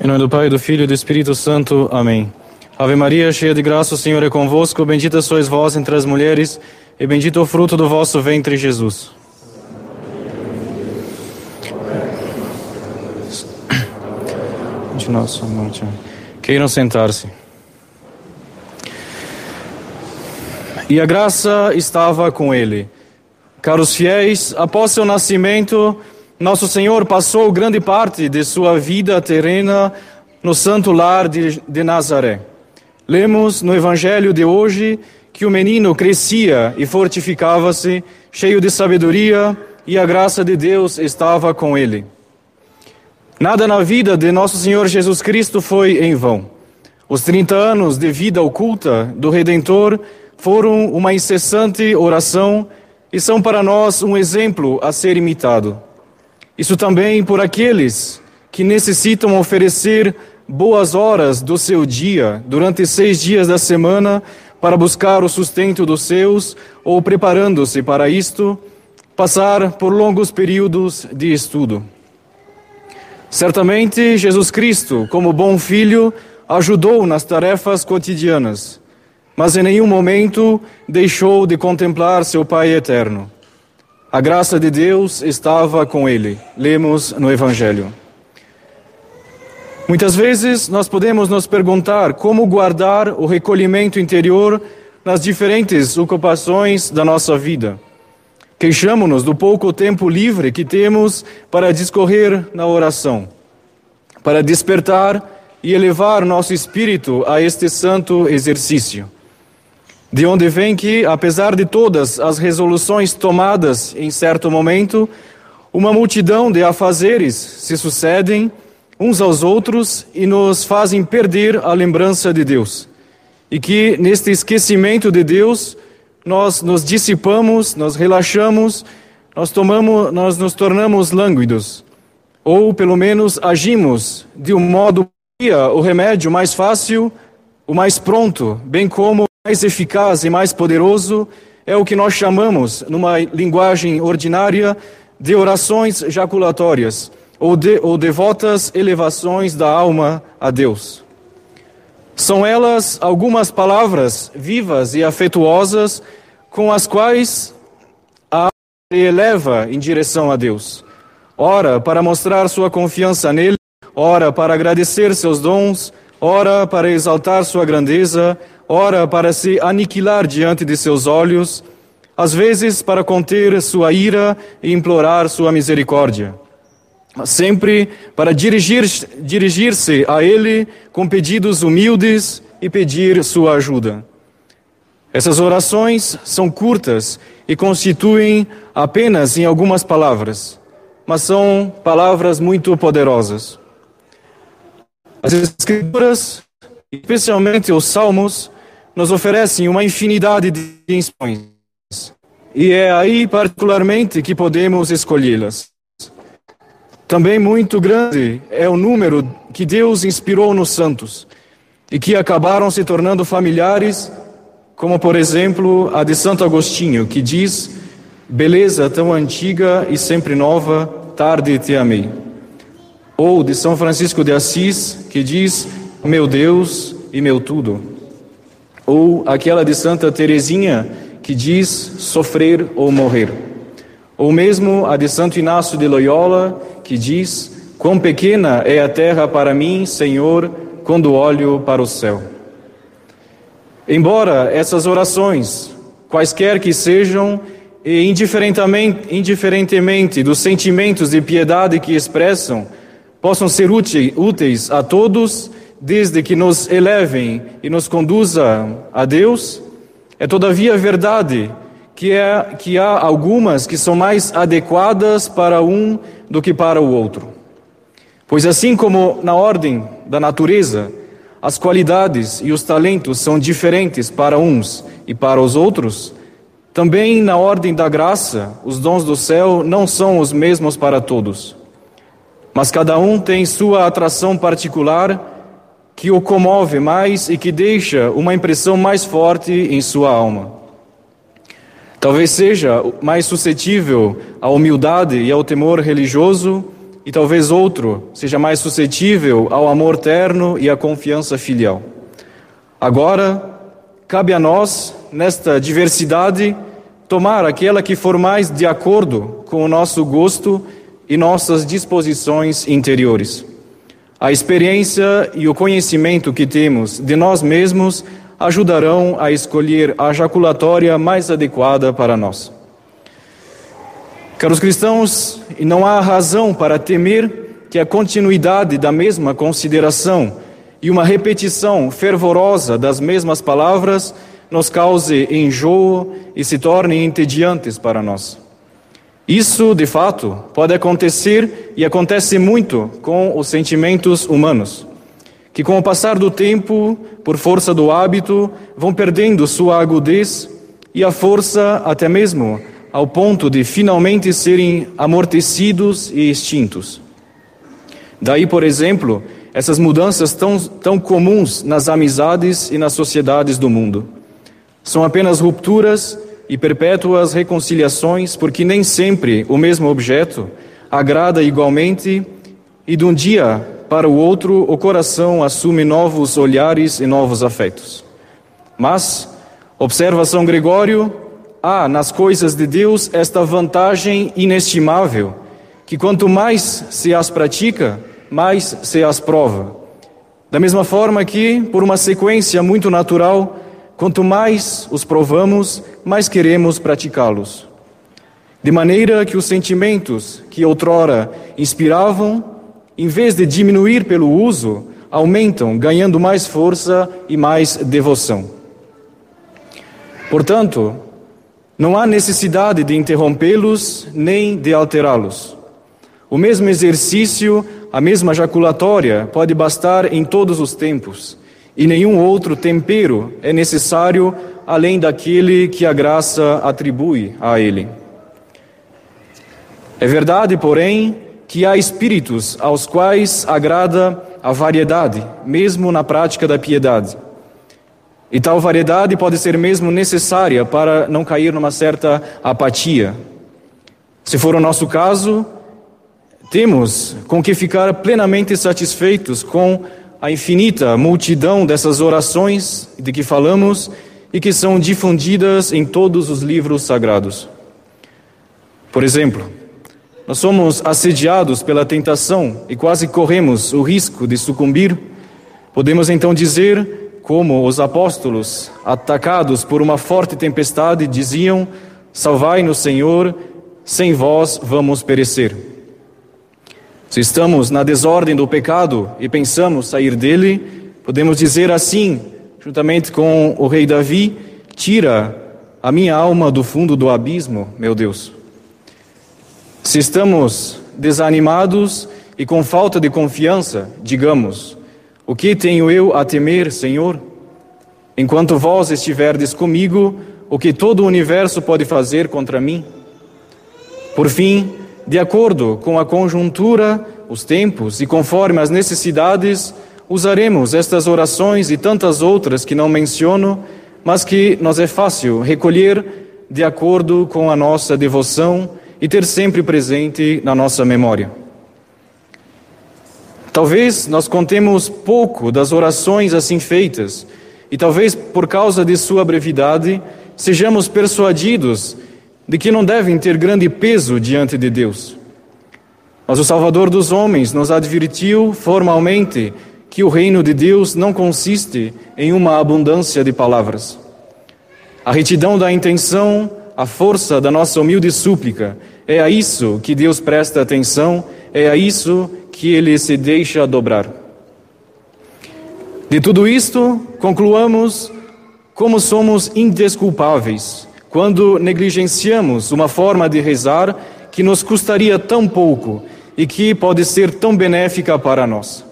Em nome do Pai, do Filho e do Espírito Santo. Amém. Ave Maria, cheia de graça, o Senhor é convosco. Bendita sois vós entre as mulheres, e bendito o fruto do vosso ventre, Jesus. De nossa morte. Queiram sentar-se. E a graça estava com ele. Caros fiéis, após seu nascimento, nosso Senhor passou grande parte de sua vida terrena no santo lar de, de Nazaré. Lemos no Evangelho de hoje que o menino crescia e fortificava-se, cheio de sabedoria, e a graça de Deus estava com ele. Nada na vida de nosso Senhor Jesus Cristo foi em vão. Os 30 anos de vida oculta do Redentor foram uma incessante oração e são para nós um exemplo a ser imitado. Isso também por aqueles que necessitam oferecer boas horas do seu dia durante seis dias da semana para buscar o sustento dos seus ou preparando-se para isto, passar por longos períodos de estudo. Certamente, Jesus Cristo, como bom filho, ajudou nas tarefas cotidianas, mas em nenhum momento deixou de contemplar seu Pai eterno. A graça de Deus estava com ele. Lemos no Evangelho. Muitas vezes nós podemos nos perguntar como guardar o recolhimento interior nas diferentes ocupações da nossa vida. Queixamos-nos do pouco tempo livre que temos para discorrer na oração, para despertar e elevar nosso espírito a este santo exercício. De onde vem que, apesar de todas as resoluções tomadas em certo momento, uma multidão de afazeres se sucedem uns aos outros e nos fazem perder a lembrança de Deus. E que neste esquecimento de Deus, nós nos dissipamos, nós relaxamos, nós tomamos, nós nos tornamos lânguidos, ou pelo menos agimos de um modo o remédio mais fácil, o mais pronto, bem como mais eficaz e mais poderoso é o que nós chamamos, numa linguagem ordinária, de orações jaculatórias ou, de, ou devotas elevações da alma a Deus. São elas algumas palavras vivas e afetuosas com as quais a alma se eleva em direção a Deus. Ora, para mostrar sua confiança nele, ora, para agradecer seus dons, ora, para exaltar sua grandeza, ora para se aniquilar diante de seus olhos, às vezes para conter sua ira e implorar sua misericórdia. Sempre para dirigir-se dirigir a Ele com pedidos humildes e pedir sua ajuda. Essas orações são curtas e constituem apenas em algumas palavras, mas são palavras muito poderosas. As Escrituras, especialmente os Salmos, nos oferecem uma infinidade de instruções. E é aí, particularmente, que podemos escolhê-las. Também muito grande é o número que Deus inspirou nos santos e que acabaram se tornando familiares, como, por exemplo, a de Santo Agostinho, que diz: Beleza tão antiga e sempre nova, tarde te amei. Ou de São Francisco de Assis, que diz: Meu Deus e meu tudo. Ou aquela de Santa Teresinha que diz sofrer ou morrer. Ou mesmo a de Santo Inácio de Loyola que diz: Quão pequena é a terra para mim, Senhor, quando olho para o céu. Embora essas orações, quaisquer que sejam, e indiferentemente, indiferentemente dos sentimentos de piedade que expressam, possam ser úteis a todos, desde que nos elevem e nos conduza a Deus, é todavia verdade que, é, que há algumas que são mais adequadas para um do que para o outro. Pois assim como na ordem da natureza, as qualidades e os talentos são diferentes para uns e para os outros, também na ordem da graça, os dons do céu não são os mesmos para todos. Mas cada um tem sua atração particular que o comove mais e que deixa uma impressão mais forte em sua alma. Talvez seja mais suscetível à humildade e ao temor religioso e talvez outro seja mais suscetível ao amor terno e à confiança filial. Agora, cabe a nós, nesta diversidade, tomar aquela que for mais de acordo com o nosso gosto e nossas disposições interiores. A experiência e o conhecimento que temos de nós mesmos ajudarão a escolher a jaculatória mais adequada para nós. Caros cristãos, não há razão para temer que a continuidade da mesma consideração e uma repetição fervorosa das mesmas palavras nos cause enjoo e se tornem entediantes para nós. Isso, de fato, pode acontecer e acontece muito com os sentimentos humanos, que com o passar do tempo, por força do hábito, vão perdendo sua agudez e a força até mesmo ao ponto de finalmente serem amortecidos e extintos. Daí, por exemplo, essas mudanças tão, tão comuns nas amizades e nas sociedades do mundo. São apenas rupturas e perpétuas reconciliações, porque nem sempre o mesmo objeto agrada igualmente e de um dia para o outro o coração assume novos olhares e novos afetos. Mas, observa São Gregório, há nas coisas de Deus esta vantagem inestimável, que quanto mais se as pratica, mais se as prova. Da mesma forma que, por uma sequência muito natural, Quanto mais os provamos, mais queremos praticá-los. De maneira que os sentimentos que outrora inspiravam, em vez de diminuir pelo uso, aumentam, ganhando mais força e mais devoção. Portanto, não há necessidade de interrompê-los nem de alterá-los. O mesmo exercício, a mesma jaculatória, pode bastar em todos os tempos e nenhum outro tempero é necessário além daquele que a graça atribui a ele. É verdade, porém, que há espíritos aos quais agrada a variedade, mesmo na prática da piedade. E tal variedade pode ser mesmo necessária para não cair numa certa apatia. Se for o nosso caso, temos com que ficar plenamente satisfeitos com a infinita multidão dessas orações de que falamos e que são difundidas em todos os livros sagrados. Por exemplo, nós somos assediados pela tentação e quase corremos o risco de sucumbir. Podemos então dizer, como os apóstolos, atacados por uma forte tempestade, diziam: Salvai-nos, Senhor, sem vós vamos perecer. Se estamos na desordem do pecado e pensamos sair dele, podemos dizer assim, juntamente com o rei Davi: Tira a minha alma do fundo do abismo, meu Deus. Se estamos desanimados e com falta de confiança, digamos: O que tenho eu a temer, Senhor? Enquanto vós estiverdes comigo, o que todo o universo pode fazer contra mim? Por fim, de acordo com a conjuntura, os tempos e conforme as necessidades, usaremos estas orações e tantas outras que não menciono, mas que nos é fácil recolher de acordo com a nossa devoção e ter sempre presente na nossa memória. Talvez nós contemos pouco das orações assim feitas, e talvez por causa de sua brevidade, sejamos persuadidos de que não devem ter grande peso diante de Deus. Mas o Salvador dos homens nos advertiu formalmente que o reino de Deus não consiste em uma abundância de palavras. A retidão da intenção, a força da nossa humilde súplica, é a isso que Deus presta atenção, é a isso que ele se deixa dobrar. De tudo isto, concluamos como somos indesculpáveis quando negligenciamos uma forma de rezar que nos custaria tão pouco e que pode ser tão benéfica para nós.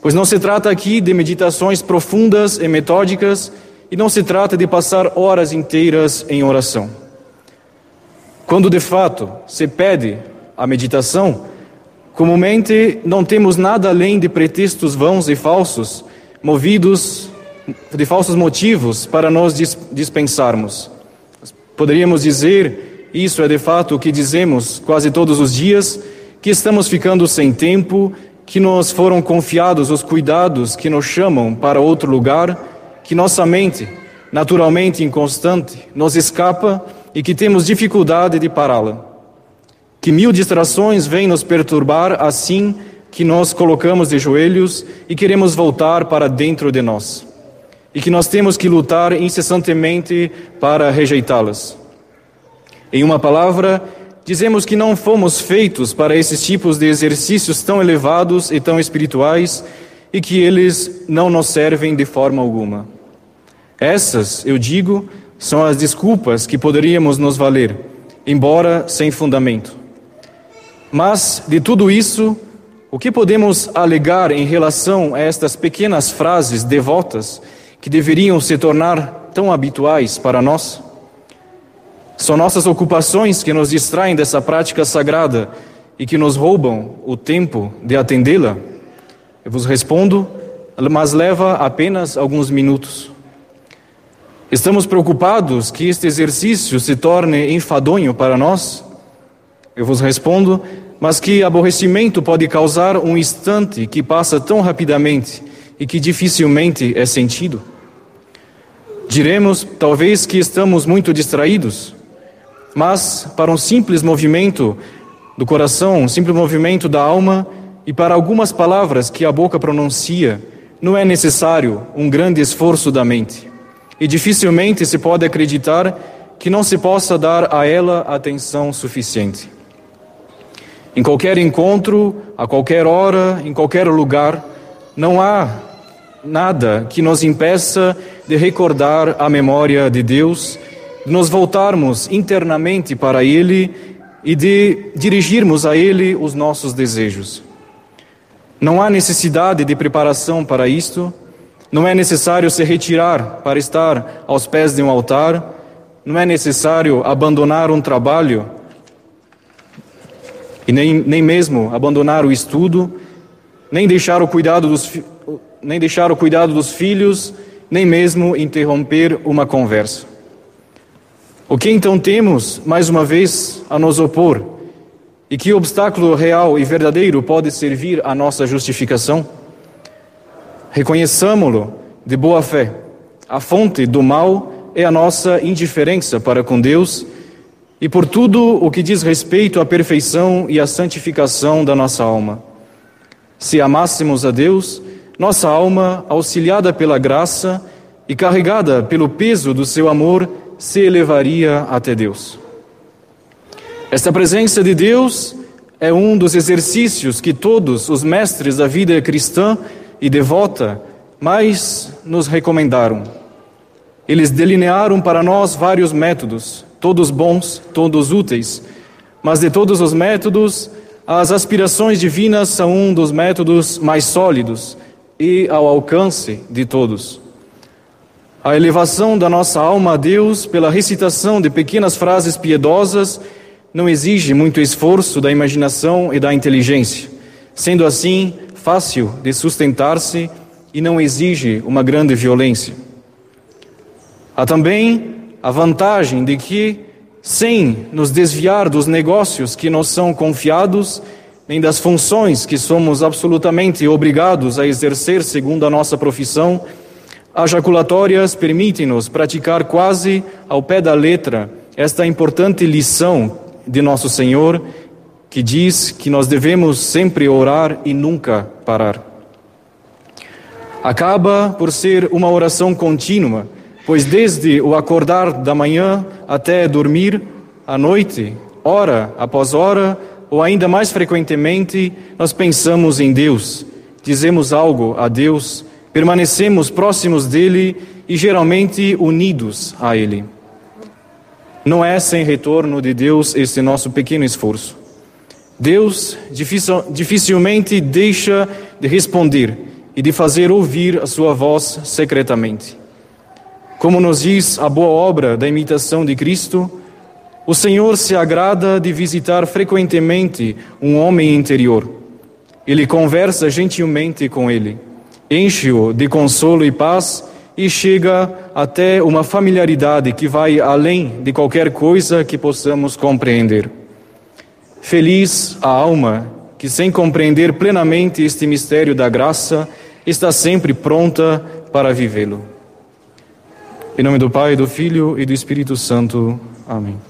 Pois não se trata aqui de meditações profundas e metódicas e não se trata de passar horas inteiras em oração. Quando de fato se pede a meditação, comumente não temos nada além de pretextos vãos e falsos, movidos de falsos motivos para nos dispensarmos. Poderíamos dizer, isso é de fato o que dizemos quase todos os dias, que estamos ficando sem tempo, que nos foram confiados os cuidados que nos chamam para outro lugar, que nossa mente, naturalmente inconstante, nos escapa e que temos dificuldade de pará-la. Que mil distrações vêm nos perturbar assim que nós colocamos de joelhos e queremos voltar para dentro de nós. E que nós temos que lutar incessantemente para rejeitá-las. Em uma palavra, dizemos que não fomos feitos para esses tipos de exercícios tão elevados e tão espirituais e que eles não nos servem de forma alguma. Essas, eu digo, são as desculpas que poderíamos nos valer, embora sem fundamento. Mas, de tudo isso, o que podemos alegar em relação a estas pequenas frases devotas que deveriam se tornar tão habituais para nós? São nossas ocupações que nos distraem dessa prática sagrada e que nos roubam o tempo de atendê-la? Eu vos respondo, mas leva apenas alguns minutos. Estamos preocupados que este exercício se torne enfadonho para nós? Eu vos respondo, mas que aborrecimento pode causar um instante que passa tão rapidamente e que dificilmente é sentido? Diremos, talvez, que estamos muito distraídos, mas para um simples movimento do coração, um simples movimento da alma e para algumas palavras que a boca pronuncia, não é necessário um grande esforço da mente e dificilmente se pode acreditar que não se possa dar a ela atenção suficiente. Em qualquer encontro, a qualquer hora, em qualquer lugar, não há nada que nos impeça de recordar a memória de Deus, de nos voltarmos internamente para Ele e de dirigirmos a Ele os nossos desejos. Não há necessidade de preparação para isto. Não é necessário se retirar para estar aos pés de um altar, não é necessário abandonar um trabalho. E nem, nem mesmo abandonar o estudo, nem deixar o cuidado dos, nem deixar o cuidado dos filhos, nem mesmo interromper uma conversa. O que então temos, mais uma vez, a nos opor? E que obstáculo real e verdadeiro pode servir à nossa justificação? Reconheçamo-lo de boa fé. A fonte do mal é a nossa indiferença para com Deus e por tudo o que diz respeito à perfeição e à santificação da nossa alma. Se amássemos a Deus, nossa alma, auxiliada pela graça e carregada pelo peso do seu amor, se elevaria até Deus. Esta presença de Deus é um dos exercícios que todos os mestres da vida cristã e devota, mas nos recomendaram. Eles delinearam para nós vários métodos, todos bons, todos úteis, mas de todos os métodos, as aspirações divinas são um dos métodos mais sólidos e ao alcance de todos. A elevação da nossa alma a Deus pela recitação de pequenas frases piedosas não exige muito esforço da imaginação e da inteligência. Sendo assim, fácil de sustentar-se e não exige uma grande violência. Há também a vantagem de que, sem nos desviar dos negócios que nos são confiados, nem das funções que somos absolutamente obrigados a exercer segundo a nossa profissão, as jaculatórias permitem-nos praticar quase ao pé da letra esta importante lição de nosso Senhor que diz que nós devemos sempre orar e nunca parar. Acaba por ser uma oração contínua, pois desde o acordar da manhã até dormir à noite, hora após hora, ou ainda mais frequentemente, nós pensamos em Deus, dizemos algo a Deus, permanecemos próximos dele e geralmente unidos a ele. Não é sem retorno de Deus esse nosso pequeno esforço. Deus dificilmente deixa de responder e de fazer ouvir a sua voz secretamente. Como nos diz a boa obra da imitação de Cristo, o Senhor se agrada de visitar frequentemente um homem interior. Ele conversa gentilmente com ele, enche-o de consolo e paz e chega até uma familiaridade que vai além de qualquer coisa que possamos compreender. Feliz a alma que, sem compreender plenamente este mistério da graça, está sempre pronta para vivê-lo. Em nome do Pai, do Filho e do Espírito Santo. Amém.